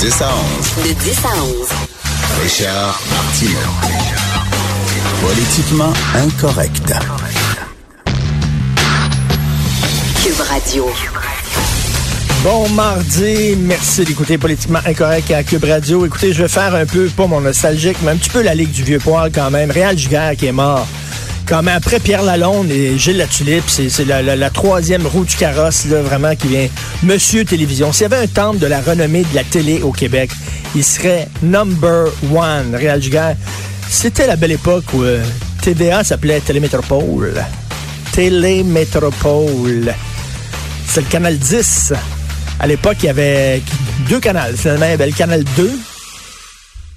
10 à 11. De 10 à 11. Richard Martineau. Politiquement incorrect. Cube Radio. Bon mardi, merci d'écouter Politiquement Incorrect à Cube Radio. Écoutez, je vais faire un peu, pas mon nostalgique, mais un petit peu la Ligue du Vieux Poil quand même. Réal Giguère qui est mort. Même, après Pierre Lalonde et Gilles Latulippe, c'est la, la, la, troisième roue du carrosse, là, vraiment, qui vient. Monsieur Télévision. S'il y avait un temple de la renommée de la télé au Québec, il serait number one, Réal. C'était la belle époque où euh, TVA s'appelait Télémétropole. Télémétropole. C'est le canal 10. À l'époque, il y avait deux canaux. Finalement, il y avait le canal 2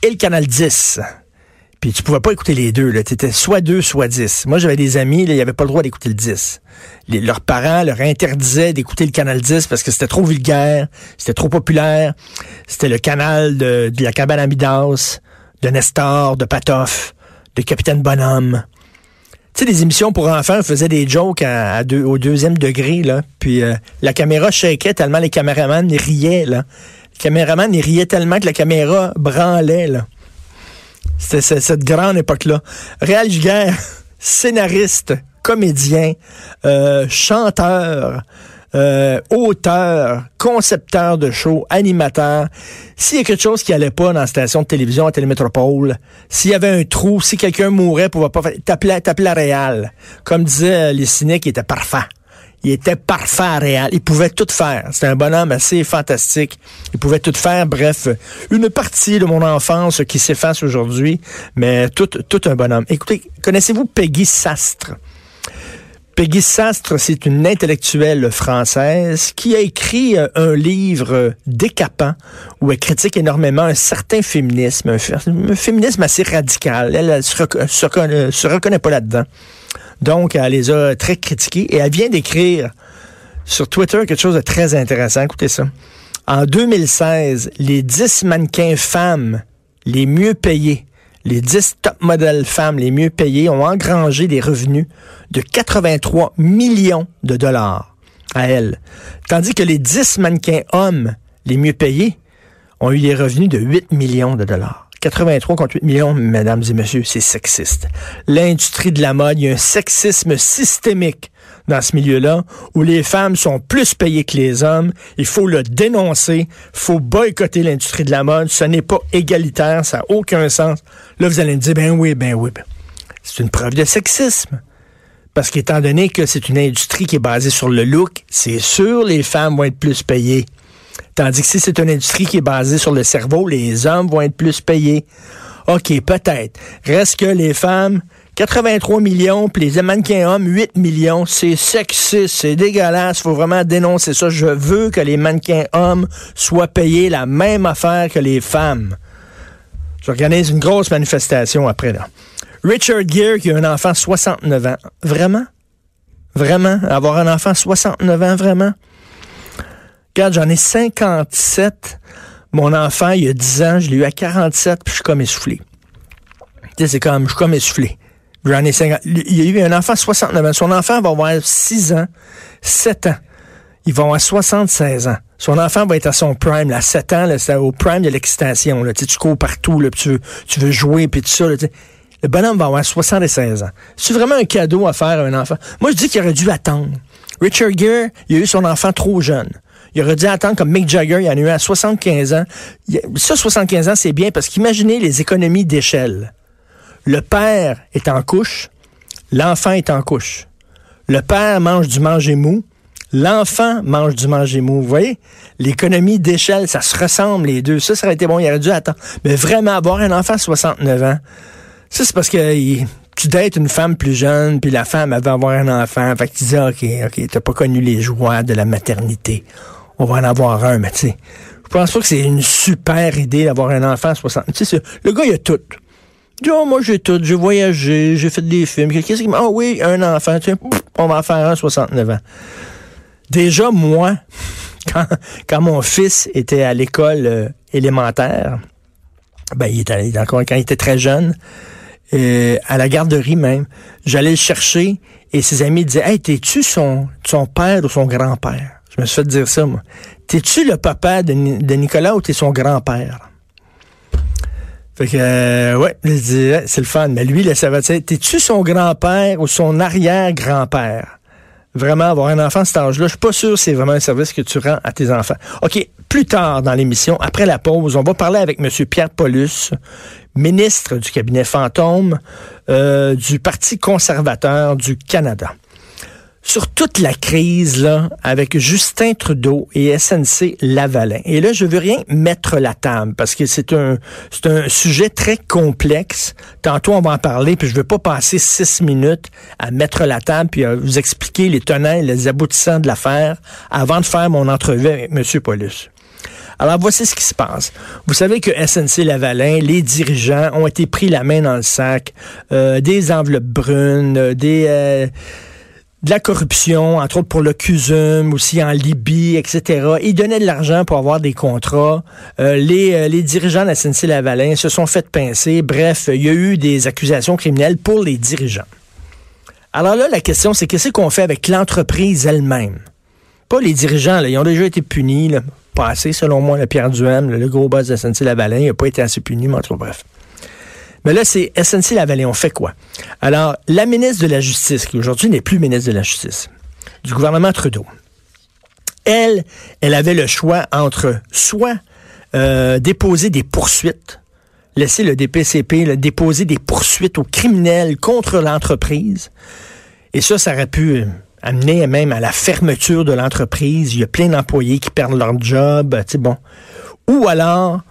et le canal 10. Puis tu pouvais pas écouter les deux. Tu étais soit 2, soit 10. Moi, j'avais des amis, ils n'avaient pas le droit d'écouter le 10. Les, leurs parents leur interdisaient d'écouter le canal 10 parce que c'était trop vulgaire, c'était trop populaire. C'était le canal de, la cabane à de Nestor, de Patoff, de Capitaine Bonhomme. Tu sais, des émissions pour enfants faisaient des jokes à, deux, au deuxième degré, là. Puis euh, la caméra shakeait tellement les caméramans riaient, là. Les caméramans riaient tellement que la caméra branlait, là. C'était cette grande époque-là. Réal Giguère, scénariste, comédien, euh, chanteur, euh, auteur, concepteur de show, animateur. S'il y a quelque chose qui allait pas dans la station de télévision à Télémétropole, s'il y avait un trou, si quelqu'un mourait pour pas faire, t'appelais, t'appelais Réal. Comme disaient les cyniques, il était parfait. Il était parfait Réal. Il pouvait tout faire. C'était un bonhomme assez fantastique. Il pouvait tout faire. Bref, une partie de mon enfance qui s'efface aujourd'hui, mais tout, un bonhomme. Écoutez, connaissez-vous Peggy Sastre? Peggy Sastre, c'est une intellectuelle française qui a écrit un livre décapant où elle critique énormément un certain féminisme, un, féminisme assez radical. Elle, reconnaît, se reconnaît pas là-dedans. Donc, elle les a très critiqués et elle vient d'écrire sur Twitter quelque chose de très intéressant. Écoutez ça. En 2016, les 10 mannequins femmes les mieux payés, les 10 top modèles femmes les mieux payées ont engrangé des revenus de 83 millions de dollars à elles. Tandis que les 10 mannequins hommes les mieux payés ont eu des revenus de 8 millions de dollars. 83 contre 8 millions, mesdames et messieurs, c'est sexiste. L'industrie de la mode, il y a un sexisme systémique dans ce milieu-là, où les femmes sont plus payées que les hommes. Il faut le dénoncer. Il faut boycotter l'industrie de la mode. Ce n'est pas égalitaire. Ça n'a aucun sens. Là, vous allez me dire, ben oui, ben oui. Ben. C'est une preuve de sexisme. Parce qu'étant donné que c'est une industrie qui est basée sur le look, c'est sûr les femmes vont être plus payées. Tandis que si c'est une industrie qui est basée sur le cerveau, les hommes vont être plus payés. OK, peut-être. Reste que les femmes, 83 millions, puis les mannequins hommes, 8 millions. C'est sexiste, c'est dégueulasse. faut vraiment dénoncer ça. Je veux que les mannequins hommes soient payés la même affaire que les femmes. J'organise une grosse manifestation après, là. Richard Gere, qui a un enfant 69 ans. Vraiment? Vraiment? Avoir un enfant 69 ans, vraiment? Regarde, j'en ai 57. Mon enfant, il y a 10 ans, je l'ai eu à 47, puis je suis comme essoufflé. Tu sais, c'est comme, je suis comme essoufflé. J'en ai 50. Il y a eu un enfant 69 ans. Son enfant va avoir 6 ans, 7 ans. Ils vont à 76 ans. Son enfant va être à son prime, là, 7 ans, c'est au prime de l'excitation. Tu, tu cours partout, là, tu, veux, tu veux jouer, puis tout ça. Là, le bonhomme va avoir 76 ans. C'est vraiment un cadeau à faire à un enfant? Moi, je dis qu'il aurait dû attendre. Richard Gere, il a eu son enfant trop jeune. Il aurait dû attendre comme Mick Jagger, il en a eu à 75 ans. Ça, 75 ans, c'est bien parce qu'imaginez les économies d'échelle. Le père est en couche, l'enfant est en couche. Le père mange du manger mou, l'enfant mange du manger mou. Vous voyez? L'économie d'échelle, ça se ressemble les deux. Ça, ça aurait été bon, il aurait dû attendre. Mais vraiment, avoir un enfant à 69 ans, ça, c'est parce que tu dates une femme plus jeune, puis la femme avait avoir un enfant. Fait que tu dis, OK, OK, t'as pas connu les joies de la maternité. On va en avoir un, mais tu sais, je pense pas que c'est une super idée d'avoir un enfant à 60. Tu sais, le gars, il a tout. Il dit, oh, moi, j'ai tout. J'ai voyagé, j'ai fait des films. Qu'est-ce qui Ah oui, un enfant. Tu sais, on va en faire un 69 ans. Déjà, moi, quand, quand mon fils était à l'école euh, élémentaire, ben, il était, encore, quand il était très jeune, euh, à la garderie même. J'allais le chercher et ses amis disaient Hey, t'es-tu son, son père ou son grand-père? Je me suis fait dire ça, moi. T'es-tu le papa de, de Nicolas ou t'es son grand-père? Fait que, euh, ouais, c'est le fun. Mais lui, là, ça va t'es-tu son grand-père ou son arrière-grand-père? Vraiment, avoir un enfant à cet âge-là, je suis pas sûr que c'est vraiment un service que tu rends à tes enfants. OK, plus tard dans l'émission, après la pause, on va parler avec M. Pierre Paulus, ministre du cabinet fantôme euh, du Parti conservateur du Canada sur toute la crise là avec Justin Trudeau et SNC Lavalin. Et là, je veux rien mettre la table parce que c'est un c'est un sujet très complexe. Tantôt on va en parler, puis je veux pas passer six minutes à mettre la table puis à vous expliquer les tenants et les aboutissants de l'affaire avant de faire mon entrevue avec M. Paulus. Alors voici ce qui se passe. Vous savez que SNC Lavalin, les dirigeants ont été pris la main dans le sac, euh, des enveloppes brunes, des euh, de la corruption, entre autres pour le CUSUM, aussi en Libye, etc. Ils donnaient de l'argent pour avoir des contrats. Euh, les, euh, les dirigeants de la SNC-Lavalin se sont fait pincer. Bref, il y a eu des accusations criminelles pour les dirigeants. Alors là, la question, c'est qu'est-ce qu'on fait avec l'entreprise elle-même? Pas les dirigeants, ils ont déjà été punis, pas assez, selon moi, le Pierre Duhem, le, gros boss de SNC-Lavalin, il n'a pas été assez puni, mais entre bref. Mais là, c'est SNC-Lavalin. On fait quoi? Alors, la ministre de la Justice, qui aujourd'hui n'est plus ministre de la Justice, du gouvernement Trudeau, elle, elle avait le choix entre soit euh, déposer des poursuites, laisser le DPCP déposer des poursuites aux criminels contre l'entreprise. Et ça, ça aurait pu euh, amener même à la fermeture de l'entreprise. Il y a plein d'employés qui perdent leur job. Tu sais, bon. Ou alors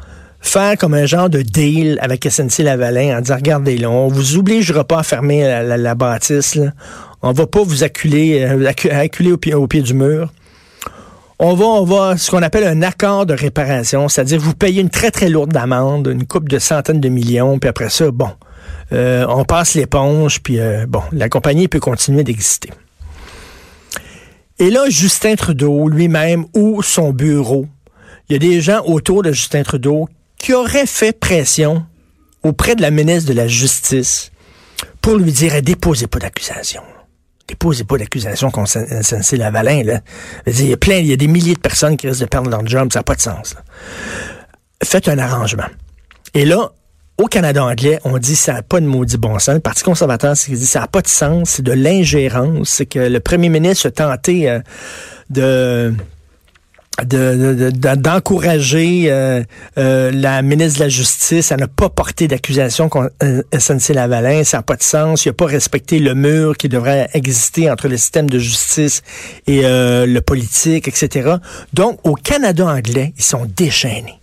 faire comme un genre de deal avec SNC Lavalin en disant regardez là, on vous obligera pas à fermer la, bâtisse. Là. On va pas vous acculer, euh, acculer au pied, au pied du mur. On va, on va, ce qu'on appelle un accord de réparation, c'est-à-dire vous payez une très très lourde amende, une coupe de centaines de millions, puis après ça, bon, euh, on passe l'éponge, puis euh, bon, la compagnie peut continuer d'exister. Et là, Justin Trudeau lui-même ou son bureau, il y a des gens autour de Justin Trudeau qui aurait fait pression auprès de la ministre de la Justice pour lui dire eh, déposez pas d'accusation. Déposez pas d'accusation contre SNC Lavalin. Là. Il y a plein, il y a des milliers de personnes qui risquent de perdre leur job, ça n'a pas de sens. Faites un arrangement. Et là, au Canada anglais, on dit ça n'a pas de maudit bon sens. Le Parti conservateur, c'est dit ça n'a pas de sens, c'est de l'ingérence. C'est que le premier ministre a tenté euh, de d'encourager euh, euh, la ministre de la Justice à ne pas porter d'accusation contre euh, SNC Lavalin. Ça n'a pas de sens. Il n'a pas respecté le mur qui devrait exister entre le système de justice et le politique, etc. Donc, au Canada anglais, ils sont déchaînés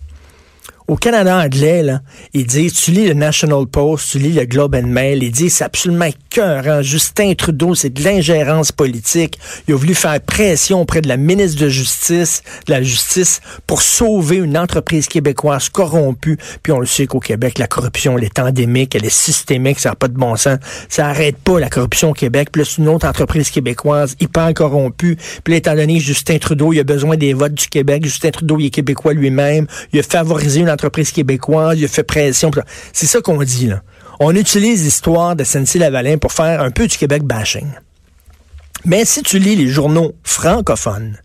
au Canada anglais, là, ils tu lis le National Post, tu lis le Globe and Mail, ils disent, c'est absolument écœurant. Justin Trudeau, c'est de l'ingérence politique. Il a voulu faire pression auprès de la ministre de Justice, de la Justice, pour sauver une entreprise québécoise corrompue. Puis on le sait qu'au Québec, la corruption, elle est endémique, elle est systémique, ça n'a pas de bon sens. Ça arrête pas la corruption au Québec. Plus une autre entreprise québécoise hyper corrompue. Puis étant donné Justin Trudeau, il a besoin des votes du Québec. Justin Trudeau, il est québécois lui-même. Il a favorisé une entreprise québécoise, il a fait pression. C'est ça qu'on dit, là. On utilise l'histoire de SNC-Lavalin pour faire un peu du Québec bashing. Mais si tu lis les journaux francophones,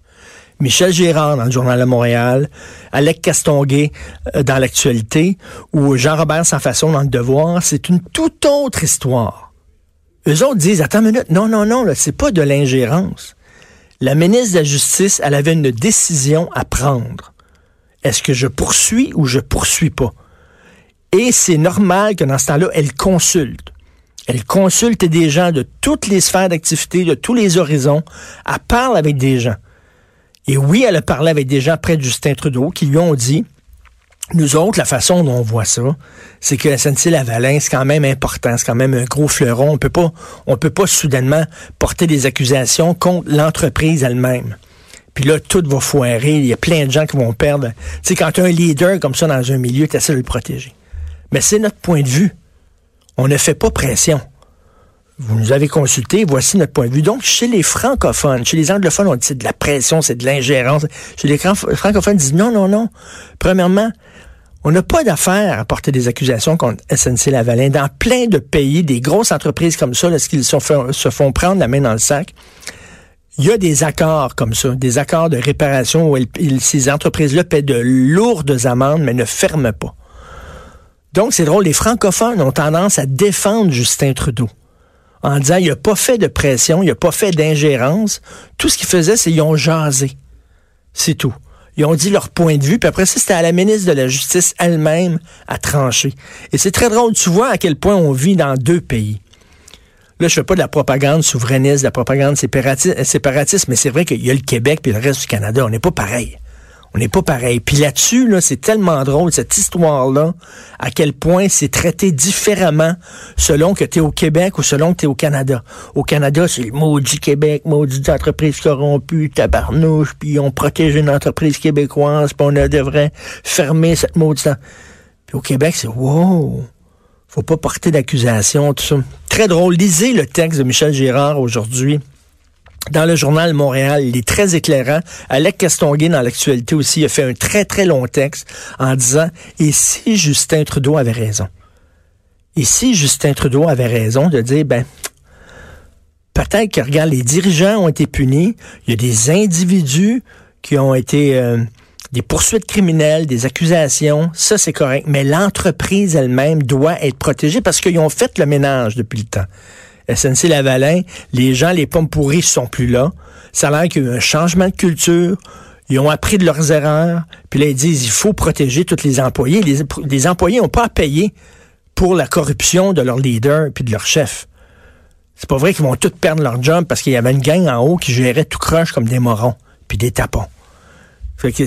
Michel Gérard dans le Journal de Montréal, Alec Castonguay euh, dans l'actualité, ou Jean-Robert Sans-Façon dans le Devoir, c'est une toute autre histoire. Eux autres disent, attends une minute, non, non, non, c'est pas de l'ingérence. La ministre de la Justice, elle avait une décision à prendre. Est-ce que je poursuis ou je poursuis pas? Et c'est normal que dans ce temps-là, elle consulte. Elle consulte des gens de toutes les sphères d'activité, de tous les horizons. Elle parle avec des gens. Et oui, elle a parlé avec des gens près de Justin Trudeau qui lui ont dit, Nous autres, la façon dont on voit ça, c'est que SNC-Lavalin, c'est quand même important, c'est quand même un gros fleuron. On peut pas, on peut pas soudainement porter des accusations contre l'entreprise elle-même. Puis là, tout va foirer. Il y a plein de gens qui vont perdre. Tu sais, quand tu un leader comme ça dans un milieu, tu essaies de le protéger. Mais c'est notre point de vue. On ne fait pas pression. Vous nous avez consulté, voici notre point de vue. Donc, chez les francophones, chez les anglophones, on dit c'est de la pression, c'est de l'ingérence. Chez les francophones, ils disent non, non, non. Premièrement, on n'a pas d'affaire à porter des accusations contre SNC-Lavalin. Dans plein de pays, des grosses entreprises comme ça, lorsqu'ils se font prendre la main dans le sac, il y a des accords comme ça, des accords de réparation où ces entreprises-là paient de lourdes amendes, mais ne ferment pas. Donc, c'est drôle, les francophones ont tendance à défendre Justin Trudeau en disant il n'a pas fait de pression, il n'a pas fait d'ingérence. Tout ce qu'ils faisaient, c'est qu'ils ont jasé. C'est tout. Ils ont dit leur point de vue, puis après ça, c'était à la ministre de la Justice elle-même à trancher. Et c'est très drôle, tu vois à quel point on vit dans deux pays. Là, je fais pas de la propagande souverainiste, de la propagande séparatiste, mais c'est vrai qu'il y a le Québec puis le reste du Canada. On n'est pas pareil. On n'est pas pareil. Puis là-dessus, là, c'est tellement drôle, cette histoire-là, à quel point c'est traité différemment selon que tu es au Québec ou selon que tu es au Canada. Au Canada, c'est le maudit Québec, maudit entreprise corrompue, tabarnouche, puis on protège une entreprise québécoise, puis on devrait fermer cette maudite... Puis au Québec, c'est wow faut pas porter d'accusation, tout ça. Très drôle. Lisez le texte de Michel Girard aujourd'hui dans le journal Montréal. Il est très éclairant. Alec Castonguay, dans l'actualité aussi, a fait un très, très long texte en disant, et si Justin Trudeau avait raison? Et si Justin Trudeau avait raison de dire, ben, peut-être que, regarde, les dirigeants ont été punis, il y a des individus qui ont été... Euh, des poursuites criminelles, des accusations, ça c'est correct. Mais l'entreprise elle-même doit être protégée parce qu'ils ont fait le ménage depuis le temps. SNC Lavalin, les gens, les pommes pourries sont plus là. Ça a l'air qu'il y a eu un changement de culture. Ils ont appris de leurs erreurs. Puis là, ils disent, il faut protéger tous les employés. Les, employés n'ont pas à payer pour la corruption de leur leader puis de leur chef. C'est pas vrai qu'ils vont tous perdre leur job parce qu'il y avait une gang en haut qui gérait tout croche comme des morons puis des tapons.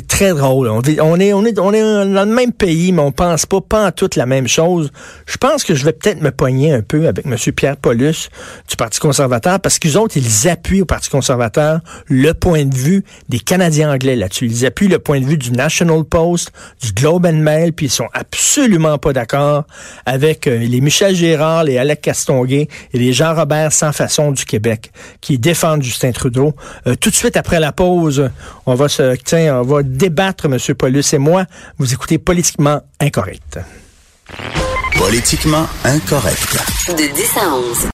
Très drôle. On, est, on, est, on, est, dans le même pays, mais on pense pas, pas en toute la même chose. Je pense que je vais peut-être me pogner un peu avec M. Pierre Paulus du Parti conservateur parce qu'ils autres, ils appuient au Parti conservateur le point de vue des Canadiens anglais là-dessus. Ils appuient le point de vue du National Post, du Globe and Mail, puis ils sont absolument pas d'accord avec euh, les Michel Gérard, les Alec Castonguay et les Jean-Robert Sans Façon du Québec qui défendent Justin Trudeau. Euh, tout de suite après la pause, on va se... Tiens, va débattre, M. Paulus et moi. Vous écoutez Politiquement Incorrect. Politiquement Incorrect. De 10 à 11.